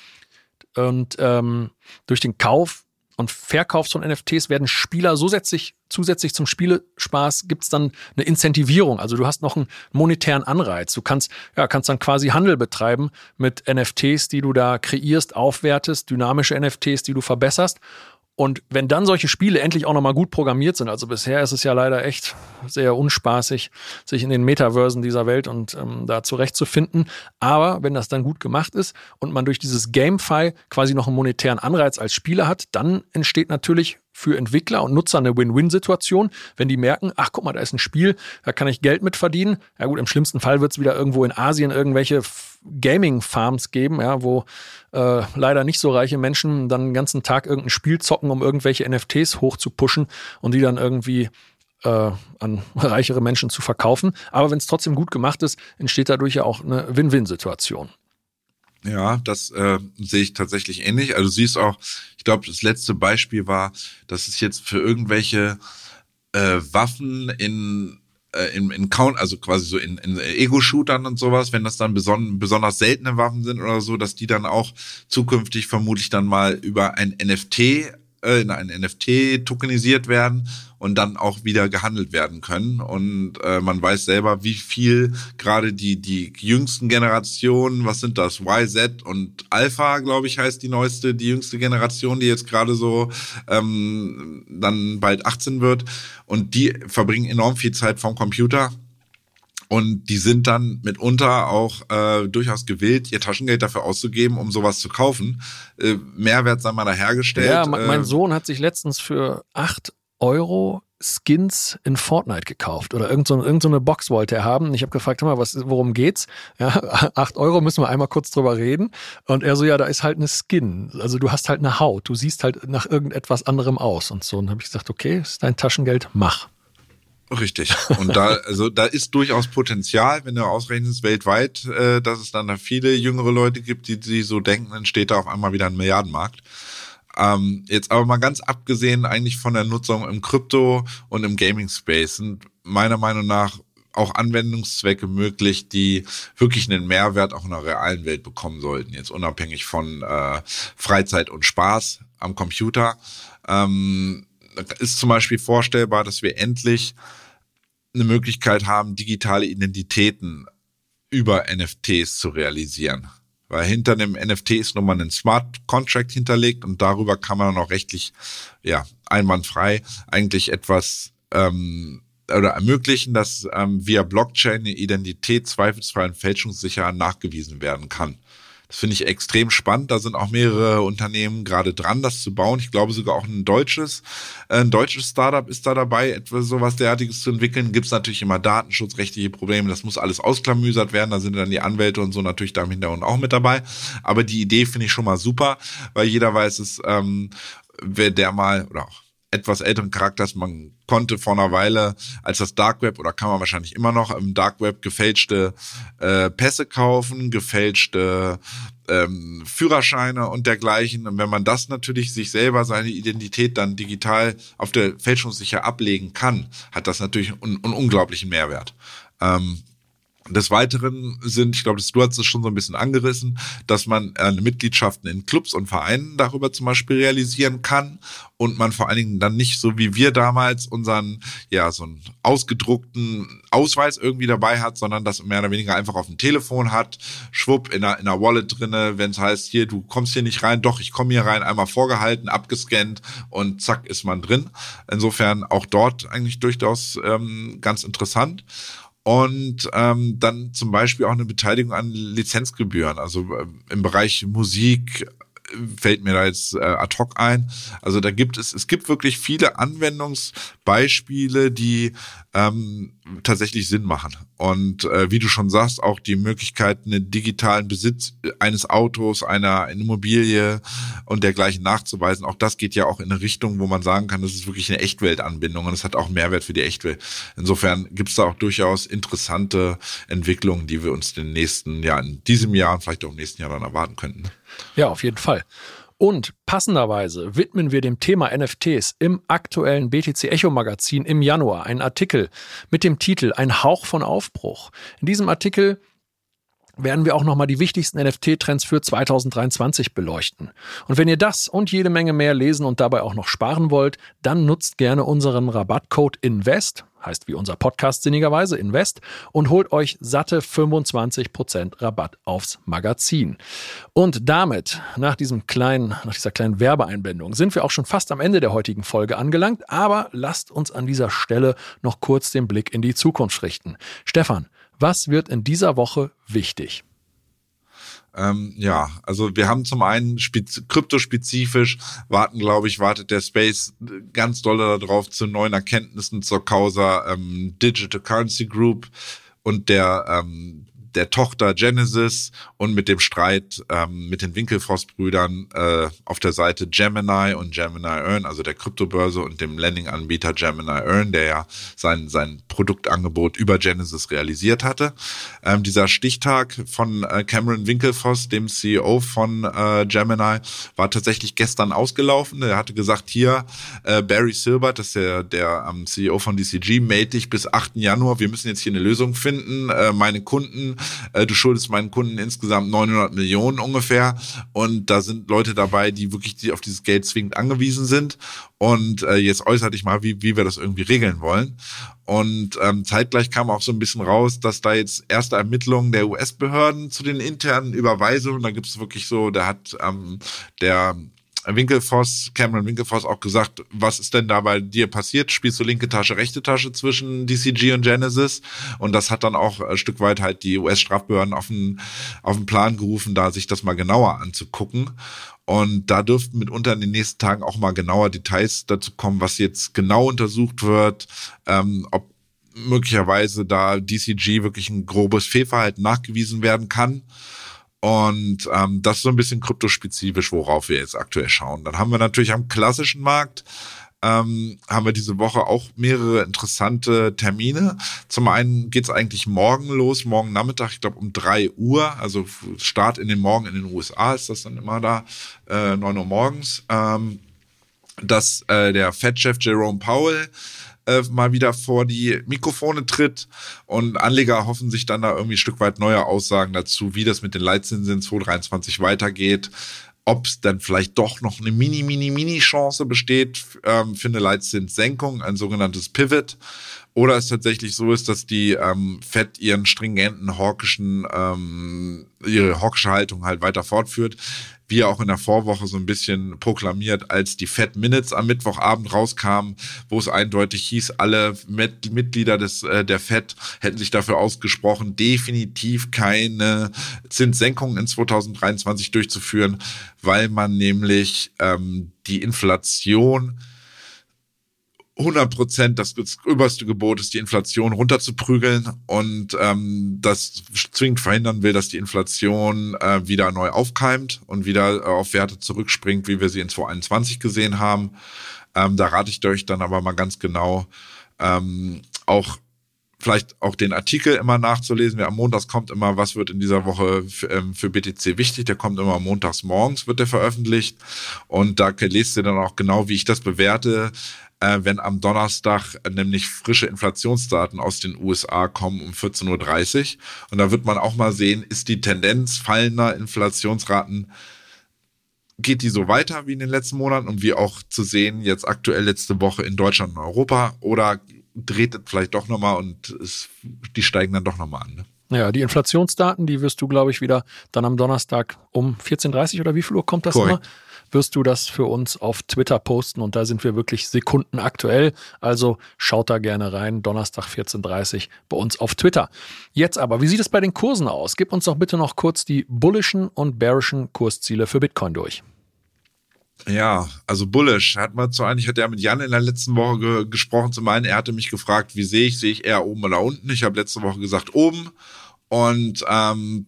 Und ähm, durch den Kauf und Verkauf von NFTs werden Spieler zusätzlich, zusätzlich zum Spielespaß gibt es dann eine Incentivierung. Also du hast noch einen monetären Anreiz. Du kannst, ja, kannst dann quasi Handel betreiben mit NFTs, die du da kreierst, aufwertest, dynamische NFTs, die du verbesserst. Und wenn dann solche Spiele endlich auch nochmal gut programmiert sind, also bisher ist es ja leider echt sehr unspaßig, sich in den Metaversen dieser Welt und ähm, da zurechtzufinden. Aber wenn das dann gut gemacht ist und man durch dieses GameFi quasi noch einen monetären Anreiz als Spieler hat, dann entsteht natürlich für Entwickler und Nutzer eine Win-Win-Situation, wenn die merken, ach guck mal, da ist ein Spiel, da kann ich Geld mit verdienen. Ja gut, im schlimmsten Fall wird es wieder irgendwo in Asien irgendwelche Gaming-Farms geben, ja, wo äh, leider nicht so reiche Menschen dann den ganzen Tag irgendein Spiel zocken, um irgendwelche NFTs hochzupushen und die dann irgendwie äh, an reichere Menschen zu verkaufen. Aber wenn es trotzdem gut gemacht ist, entsteht dadurch ja auch eine Win-Win-Situation. Ja, das äh, sehe ich tatsächlich ähnlich. Also siehst auch, ich glaube, das letzte Beispiel war, dass es jetzt für irgendwelche äh, Waffen in äh, in, in Count, also quasi so in, in Ego-Shootern und sowas, wenn das dann beson besonders seltene Waffen sind oder so, dass die dann auch zukünftig vermutlich dann mal über ein NFT äh, in ein NFT tokenisiert werden und dann auch wieder gehandelt werden können. Und äh, man weiß selber, wie viel gerade die, die jüngsten Generationen, was sind das, YZ und Alpha, glaube ich, heißt die neueste, die jüngste Generation, die jetzt gerade so ähm, dann bald 18 wird. Und die verbringen enorm viel Zeit vom Computer und die sind dann mitunter auch äh, durchaus gewillt, ihr Taschengeld dafür auszugeben, um sowas zu kaufen. Äh, Mehrwert sei mal dahergestellt. Ja, mein äh, Sohn hat sich letztens für acht Euro Skins in Fortnite gekauft oder irgendeine so, irgend so Box wollte er haben. Ich habe gefragt, mal, was, worum geht's? Ja, acht Euro müssen wir einmal kurz drüber reden. Und er so, ja, da ist halt eine Skin. Also du hast halt eine Haut. Du siehst halt nach irgendetwas anderem aus und so. Und dann habe ich gesagt, okay, ist dein Taschengeld, mach. Richtig. Und da, also da ist durchaus Potenzial, wenn du ausrechnest weltweit, äh, dass es dann da viele jüngere Leute gibt, die, die so denken, dann steht da auf einmal wieder ein Milliardenmarkt. Ähm, jetzt aber mal ganz abgesehen eigentlich von der Nutzung im Krypto und im Gaming Space sind meiner Meinung nach auch Anwendungszwecke möglich, die wirklich einen Mehrwert auch in der realen Welt bekommen sollten, jetzt unabhängig von äh, Freizeit und Spaß am Computer. Ähm, ist zum Beispiel vorstellbar, dass wir endlich eine Möglichkeit haben, digitale Identitäten über NFTs zu realisieren. Weil hinter dem NFT ist nun mal ein Smart Contract hinterlegt und darüber kann man auch rechtlich, ja, einwandfrei eigentlich etwas ähm, oder ermöglichen, dass ähm, via Blockchain eine Identität zweifelsfrei und fälschungssicher nachgewiesen werden kann. Das finde ich extrem spannend. Da sind auch mehrere Unternehmen gerade dran, das zu bauen. Ich glaube sogar auch ein deutsches, ein deutsches Startup ist da dabei, etwas sowas derartiges zu entwickeln. Gibt es natürlich immer datenschutzrechtliche Probleme. Das muss alles ausklamüsert werden. Da sind dann die Anwälte und so natürlich da im Hintergrund auch mit dabei. Aber die Idee finde ich schon mal super, weil jeder weiß es, ähm, wer der mal oder auch etwas älteren Charakters. Man konnte vor einer Weile als das Dark Web oder kann man wahrscheinlich immer noch im Dark Web gefälschte äh, Pässe kaufen, gefälschte ähm, Führerscheine und dergleichen. Und wenn man das natürlich sich selber seine Identität dann digital auf der Fälschungssicher ablegen kann, hat das natürlich einen, einen unglaublichen Mehrwert. Ähm, des Weiteren sind, ich glaube, du hast es schon so ein bisschen angerissen, dass man äh, Mitgliedschaften in Clubs und Vereinen darüber zum Beispiel realisieren kann und man vor allen Dingen dann nicht so wie wir damals unseren, ja, so einen ausgedruckten Ausweis irgendwie dabei hat, sondern das mehr oder weniger einfach auf dem Telefon hat, schwupp in einer, in einer Wallet drinne, wenn es heißt, hier, du kommst hier nicht rein, doch, ich komme hier rein, einmal vorgehalten, abgescannt und zack ist man drin. Insofern auch dort eigentlich durchaus ähm, ganz interessant und ähm, dann zum Beispiel auch eine Beteiligung an Lizenzgebühren, also äh, im Bereich Musik, fällt mir da jetzt äh, ad hoc ein. Also da gibt es, es gibt wirklich viele Anwendungsbeispiele, die ähm, tatsächlich Sinn machen. Und äh, wie du schon sagst, auch die Möglichkeit, einen digitalen Besitz eines Autos, einer Immobilie und dergleichen nachzuweisen, auch das geht ja auch in eine Richtung, wo man sagen kann, das ist wirklich eine Echtweltanbindung und es hat auch Mehrwert für die Echtwelt. Insofern gibt es da auch durchaus interessante Entwicklungen, die wir uns in den nächsten Jahren, in diesem Jahr und vielleicht auch im nächsten Jahr dann erwarten könnten. Ja, auf jeden Fall. Und passenderweise widmen wir dem Thema NFTs im aktuellen BTC Echo Magazin im Januar einen Artikel mit dem Titel Ein Hauch von Aufbruch. In diesem Artikel werden wir auch nochmal die wichtigsten NFT-Trends für 2023 beleuchten. Und wenn ihr das und jede Menge mehr lesen und dabei auch noch sparen wollt, dann nutzt gerne unseren Rabattcode INVEST, heißt wie unser Podcast sinnigerweise Invest und holt euch satte 25% Rabatt aufs Magazin. Und damit, nach diesem kleinen, nach dieser kleinen Werbeeinblendung, sind wir auch schon fast am Ende der heutigen Folge angelangt, aber lasst uns an dieser Stelle noch kurz den Blick in die Zukunft richten. Stefan, was wird in dieser Woche wichtig? Ähm, ja, also wir haben zum einen kryptospezifisch, warten, glaube ich, wartet der Space ganz doll darauf zu neuen Erkenntnissen zur Causa ähm, Digital Currency Group und der ähm, der Tochter Genesis und mit dem Streit ähm, mit den Winkelfoss-Brüdern äh, auf der Seite Gemini und Gemini Earn, also der Kryptobörse und dem Landing-Anbieter Gemini Earn, der ja sein, sein Produktangebot über Genesis realisiert hatte. Ähm, dieser Stichtag von äh, Cameron Winkelfoss, dem CEO von äh, Gemini, war tatsächlich gestern ausgelaufen. Er hatte gesagt, hier, äh, Barry Silbert, das ist der, der ähm, CEO von DCG, melde dich bis 8. Januar. Wir müssen jetzt hier eine Lösung finden. Äh, meine Kunden äh, du schuldest meinen Kunden insgesamt 900 Millionen ungefähr und da sind Leute dabei, die wirklich auf dieses Geld zwingend angewiesen sind und äh, jetzt äußere dich mal, wie, wie wir das irgendwie regeln wollen. Und ähm, zeitgleich kam auch so ein bisschen raus, dass da jetzt erste Ermittlungen der US-Behörden zu den internen Überweisungen, da gibt es wirklich so, da hat ähm, der Winkelfoss, Cameron Winkelfoss auch gesagt, was ist denn da bei dir passiert? Spielst du linke Tasche, rechte Tasche zwischen DCG und Genesis? Und das hat dann auch ein Stück weit halt die US-Strafbehörden auf den, auf den Plan gerufen, da sich das mal genauer anzugucken. Und da dürften mitunter in den nächsten Tagen auch mal genauer Details dazu kommen, was jetzt genau untersucht wird, ähm, ob möglicherweise da DCG wirklich ein grobes Fehlverhalten nachgewiesen werden kann. Und ähm, das ist so ein bisschen kryptospezifisch, worauf wir jetzt aktuell schauen. Dann haben wir natürlich am klassischen Markt ähm, haben wir diese Woche auch mehrere interessante Termine. Zum einen geht's eigentlich morgen los, morgen Nachmittag, ich glaube um drei Uhr, also Start in den Morgen in den USA ist das dann immer da, äh, 9 Uhr morgens, ähm, dass äh, der Fed-Chef Jerome Powell äh, mal wieder vor die Mikrofone tritt und Anleger hoffen sich dann da irgendwie ein Stück weit neue Aussagen dazu, wie das mit den Leitzinsen in 2023 weitergeht ob es dann vielleicht doch noch eine mini, mini, mini Chance besteht ähm, für eine Leitzinssenkung, ein sogenanntes Pivot, oder es tatsächlich so ist, dass die ähm, Fed ihren stringenten hawkischen, ähm, ihre hawkische Haltung halt weiter fortführt wie auch in der Vorwoche so ein bisschen proklamiert, als die Fed Minutes am Mittwochabend rauskamen, wo es eindeutig hieß, alle Mitglieder des, äh, der Fed hätten sich dafür ausgesprochen, definitiv keine Zinssenkungen in 2023 durchzuführen, weil man nämlich ähm, die Inflation 100 Prozent das oberste Gebot ist, die Inflation runterzuprügeln und ähm, das zwingend verhindern will, dass die Inflation äh, wieder neu aufkeimt und wieder äh, auf Werte zurückspringt, wie wir sie in 2021 gesehen haben. Ähm, da rate ich euch dann aber mal ganz genau ähm, auch vielleicht auch den Artikel immer nachzulesen. Wer am Montags kommt immer, was wird in dieser Woche für, ähm, für BTC wichtig. Der kommt immer montags morgens, wird der veröffentlicht. Und da lest ihr dann auch genau, wie ich das bewerte, wenn am Donnerstag nämlich frische Inflationsdaten aus den USA kommen um 14.30 Uhr. Und da wird man auch mal sehen, ist die Tendenz fallender Inflationsraten geht die so weiter wie in den letzten Monaten und wie auch zu sehen jetzt aktuell letzte Woche in Deutschland und Europa oder dreht es vielleicht doch nochmal und es, die steigen dann doch nochmal an. Ne? Ja, die Inflationsdaten, die wirst du, glaube ich, wieder dann am Donnerstag um 14.30 Uhr oder wie viel Uhr kommt das Correct. immer? Wirst du das für uns auf Twitter posten und da sind wir wirklich sekundenaktuell. Also schaut da gerne rein. Donnerstag 14.30 bei uns auf Twitter. Jetzt aber, wie sieht es bei den Kursen aus? Gib uns doch bitte noch kurz die bullischen und bearischen Kursziele für Bitcoin durch. Ja, also bullish hat man zu eigentlich hat er mit Jan in der letzten Woche ge gesprochen. Zum einen, er hatte mich gefragt, wie sehe ich, sehe ich eher oben oder unten? Ich habe letzte Woche gesagt oben und ähm,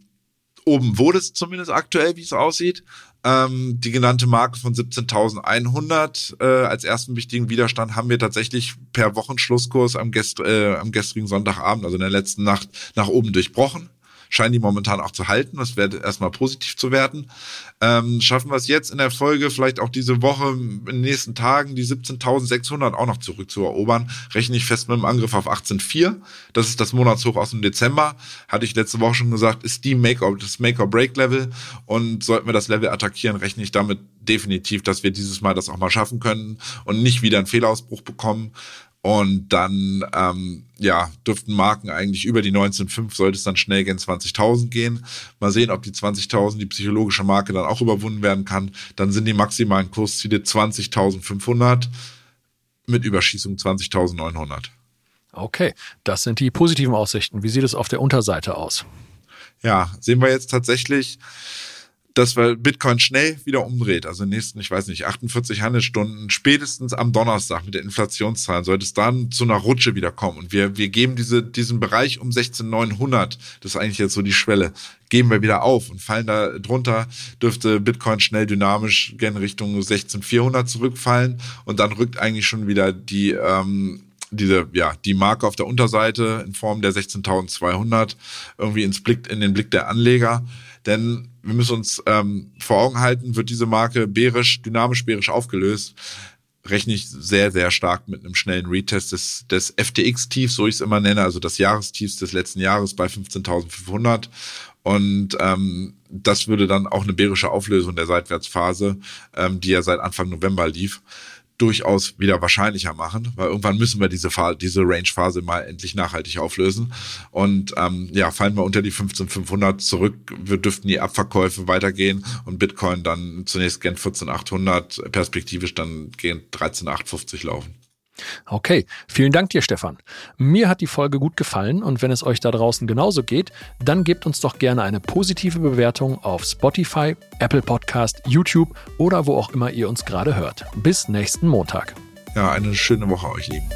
oben wurde es zumindest aktuell, wie es aussieht ähm, die genannte Marke von 17.100 äh, als ersten wichtigen Widerstand haben wir tatsächlich per Wochenschlusskurs am, gest äh, am gestrigen Sonntagabend, also in der letzten Nacht, nach oben durchbrochen scheinen die momentan auch zu halten. Das wäre erstmal positiv zu werten. Ähm, schaffen wir es jetzt in der Folge, vielleicht auch diese Woche, in den nächsten Tagen, die 17.600 auch noch zurückzuerobern, rechne ich fest mit dem Angriff auf 18.4. Das ist das Monatshoch aus dem Dezember. Hatte ich letzte Woche schon gesagt, ist die Make or, das Make-or-Break-Level. Und sollten wir das Level attackieren, rechne ich damit definitiv, dass wir dieses Mal das auch mal schaffen können und nicht wieder einen Fehlausbruch bekommen. Und dann, ähm, ja, dürften Marken eigentlich über die 19.5 sollte es dann schnell gen 20.000 gehen. Mal sehen, ob die 20.000, die psychologische Marke dann auch überwunden werden kann. Dann sind die maximalen Kursziele 20.500 mit Überschießung 20.900. Okay, das sind die positiven Aussichten. Wie sieht es auf der Unterseite aus? ja, sehen wir jetzt tatsächlich, dass wir Bitcoin schnell wieder umdreht. Also in den nächsten, ich weiß nicht, 48 Handelsstunden, spätestens am Donnerstag mit der Inflationszahlen, sollte es dann zu einer Rutsche wieder kommen. Und wir, wir geben diese, diesen Bereich um 16.900, das ist eigentlich jetzt so die Schwelle, geben wir wieder auf und fallen da drunter, dürfte Bitcoin schnell dynamisch gen Richtung 16.400 zurückfallen und dann rückt eigentlich schon wieder die, ähm, diese, ja, die Marke auf der Unterseite in Form der 16.200 irgendwie ins Blick, in den Blick der Anleger. Denn wir müssen uns ähm, vor Augen halten, wird diese Marke bärisch, dynamisch bärisch aufgelöst, rechne ich sehr, sehr stark mit einem schnellen Retest des, des FTX-Tiefs, so ich es immer nenne, also das Jahrestiefs des letzten Jahres bei 15.500. Und ähm, das würde dann auch eine bärische Auflösung der Seitwärtsphase, ähm, die ja seit Anfang November lief, durchaus wieder wahrscheinlicher machen, weil irgendwann müssen wir diese, diese Range-Phase mal endlich nachhaltig auflösen. Und ähm, ja, fallen wir unter die 15500 zurück, wir dürften die Abverkäufe weitergehen und Bitcoin dann zunächst gen 14800, perspektivisch dann gen 13850 laufen. Okay, vielen Dank dir, Stefan. Mir hat die Folge gut gefallen und wenn es euch da draußen genauso geht, dann gebt uns doch gerne eine positive Bewertung auf Spotify, Apple Podcast, YouTube oder wo auch immer ihr uns gerade hört. Bis nächsten Montag. Ja, eine schöne Woche euch, Lieben.